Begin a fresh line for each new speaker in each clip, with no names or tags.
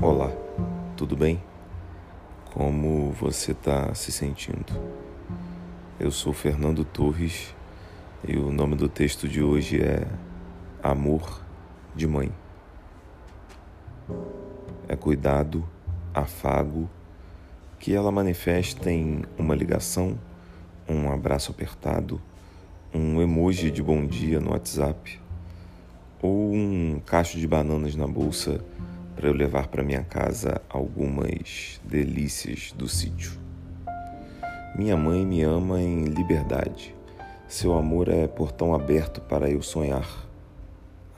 Olá, tudo bem? Como você está se sentindo? Eu sou Fernando Torres e o nome do texto de hoje é Amor de Mãe. É cuidado, afago, que ela manifesta em uma ligação, um abraço apertado, um emoji de bom dia no WhatsApp ou um cacho de bananas na bolsa para eu levar para minha casa algumas delícias do sítio. Minha mãe me ama em liberdade. Seu amor é portão aberto para eu sonhar,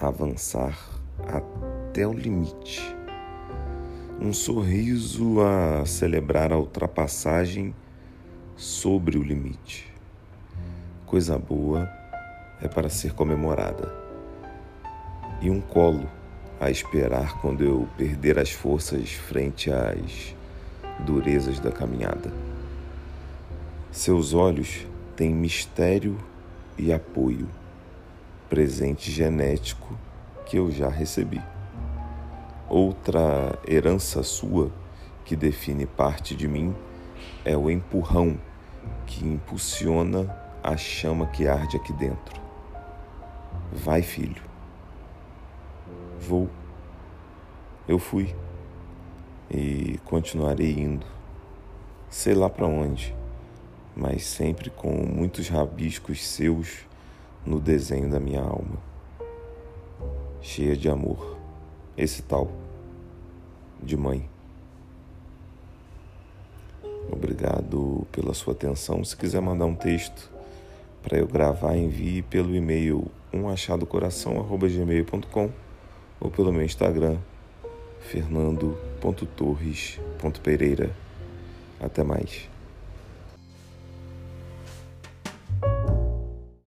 avançar até o limite. Um sorriso a celebrar a ultrapassagem sobre o limite. Coisa boa é para ser comemorada. E um colo a esperar quando eu perder as forças frente às durezas da caminhada. Seus olhos têm mistério e apoio, presente genético que eu já recebi. Outra herança sua que define parte de mim é o empurrão que impulsiona a chama que arde aqui dentro. Vai, filho. Vou. Eu fui. E continuarei indo. Sei lá para onde, mas sempre com muitos rabiscos seus no desenho da minha alma. Cheia de amor. Esse tal. De mãe. Obrigado pela sua atenção. Se quiser mandar um texto para eu gravar, envie pelo e-mail umachadocoração@gmail.com ou pelo meu Instagram, fernando.torres.pereira. Até mais.